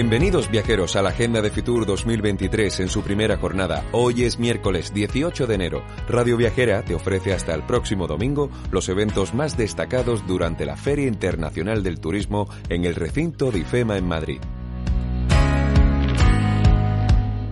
Bienvenidos viajeros a la Agenda de Fitur 2023 en su primera jornada. Hoy es miércoles 18 de enero. Radio Viajera te ofrece hasta el próximo domingo los eventos más destacados durante la Feria Internacional del Turismo en el recinto de IFEMA en Madrid.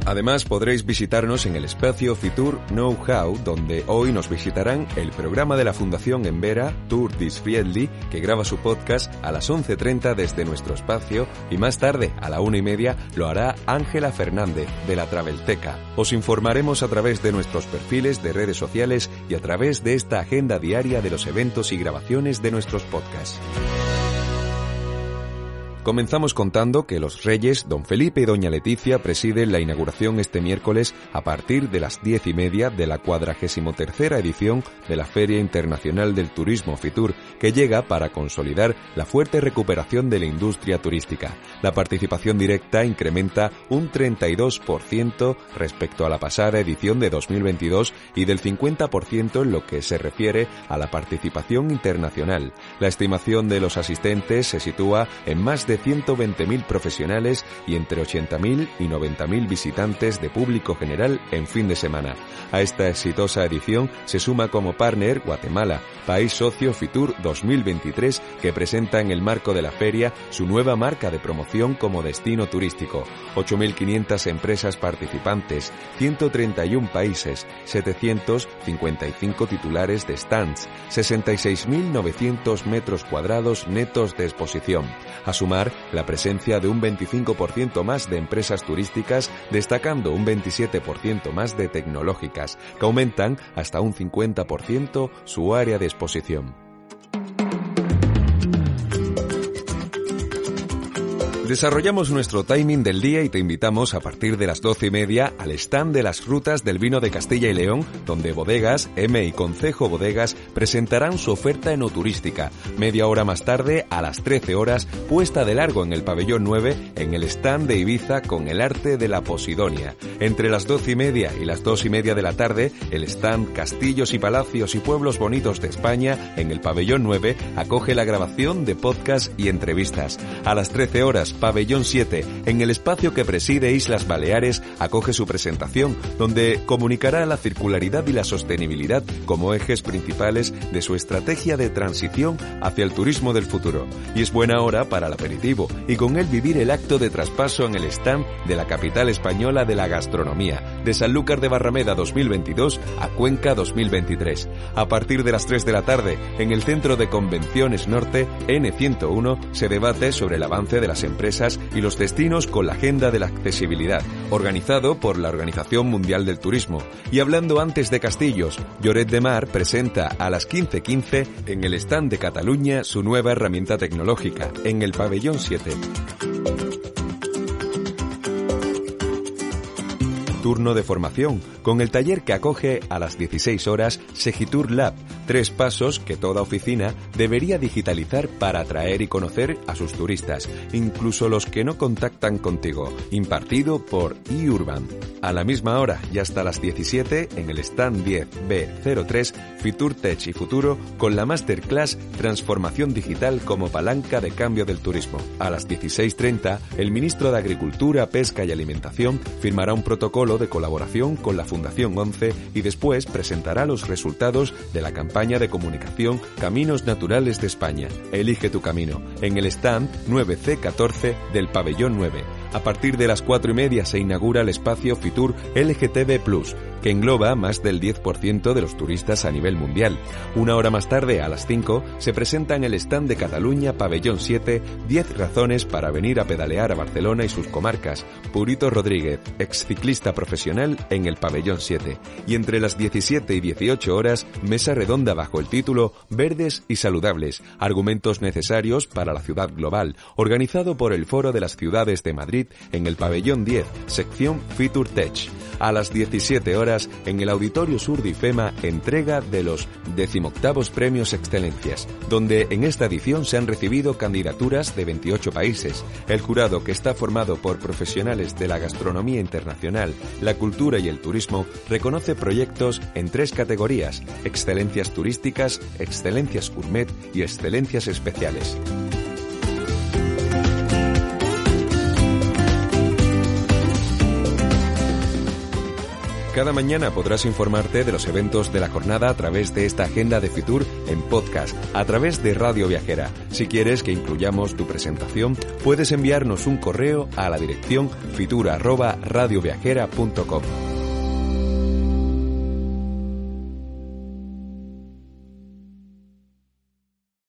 Además podréis visitarnos en el espacio Fitur Know How, donde hoy nos visitarán el programa de la Fundación Envera, Tour Disfriendly, que graba su podcast a las 11.30 desde nuestro espacio y más tarde, a la una y media, lo hará Ángela Fernández, de la Travelteca. Os informaremos a través de nuestros perfiles de redes sociales y a través de esta agenda diaria de los eventos y grabaciones de nuestros podcasts. Comenzamos contando que los reyes, don Felipe y doña Leticia, presiden la inauguración este miércoles a partir de las diez y media de la cuadragésimo tercera edición de la Feria Internacional del Turismo Fitur, que llega para consolidar la fuerte recuperación de la industria turística. La participación directa incrementa un 32% respecto a la pasada edición de 2022 y del 50% en lo que se refiere a la participación internacional. La estimación de los asistentes se sitúa en más de 120.000 profesionales y entre 80.000 y 90.000 visitantes de público general en fin de semana. A esta exitosa edición se suma como partner Guatemala, país socio Fitur 2023 que presenta en el marco de la feria su nueva marca de promoción como destino turístico. 8.500 empresas participantes, 131 países, 755 titulares de stands, 66.900 metros cuadrados netos de exposición. A sumar la presencia de un 25% más de empresas turísticas, destacando un 27% más de tecnológicas, que aumentan hasta un 50% su área de exposición. Desarrollamos nuestro timing del día y te invitamos a partir de las doce y media al stand de las frutas del vino de Castilla y León, donde Bodegas, M y Concejo Bodegas presentarán su oferta enoturística. Media hora más tarde, a las 13 horas, puesta de largo en el pabellón 9, en el stand de Ibiza con el arte de la Posidonia. Entre las doce y media y las dos y media de la tarde, el stand Castillos y Palacios y Pueblos Bonitos de España, en el pabellón 9, acoge la grabación de podcast y entrevistas. A las 13 horas, Pabellón 7, en el espacio que preside Islas Baleares, acoge su presentación, donde comunicará la circularidad y la sostenibilidad como ejes principales de su estrategia de transición hacia el turismo del futuro. Y es buena hora para el aperitivo, y con él vivir el acto de traspaso en el stand de la capital española de la gastronomía, de Sanlúcar de Barrameda 2022 a Cuenca 2023. A partir de las 3 de la tarde, en el Centro de Convenciones Norte, N101, se debate sobre el avance de las empresas y los destinos con la agenda de la accesibilidad, organizado por la Organización Mundial del Turismo. Y hablando antes de castillos, Lloret de Mar presenta a las 15.15 en el stand de Cataluña su nueva herramienta tecnológica, en el pabellón 7. Turno de formación, con el taller que acoge a las 16 horas Segitur Lab, tres pasos que toda oficina debería digitalizar para atraer y conocer a sus turistas, incluso los que no contactan contigo, impartido por eUrban. A la misma hora y hasta las 17 en el stand 10B03 Fitur Tech y Futuro con la masterclass Transformación Digital como palanca de cambio del turismo. A las 16.30 el ministro de Agricultura, Pesca y Alimentación firmará un protocolo de colaboración con la Fundación 11 y después presentará los resultados de la campaña de comunicación Caminos Naturales de España. Elige tu camino en el stand 9C14 del pabellón 9 A partir de las cuatro y media se inaugura el espacio Fitur LGTB Plus, que engloba más del 10% de los turistas a nivel mundial. Una hora más tarde, a las 5, se presenta en el stand de Cataluña Pabellón 7 10 razones para venir a pedalear a Barcelona y sus comarcas. Purito Rodríguez, ex ciclista profesional en el Pabellón 7. Y entre las 17 y 18 horas, mesa redonda bajo el título Verdes y Saludables, argumentos necesarios para la ciudad global, organizado por el Foro de las Ciudades de Madrid en el Pabellón 10, sección Fitur Tech. A las 17 horas, en el Auditorio Sur de IFEMA, entrega de los decimoctavos Premios Excelencias, donde en esta edición se han recibido candidaturas de 28 países. El jurado, que está formado por profesionales de la gastronomía internacional, la cultura y el turismo, reconoce proyectos en tres categorías, excelencias turísticas, excelencias gourmet y excelencias especiales. Cada mañana podrás informarte de los eventos de la jornada a través de esta agenda de Fitur en podcast, a través de Radio Viajera. Si quieres que incluyamos tu presentación, puedes enviarnos un correo a la dirección fitur@radioviajera.com.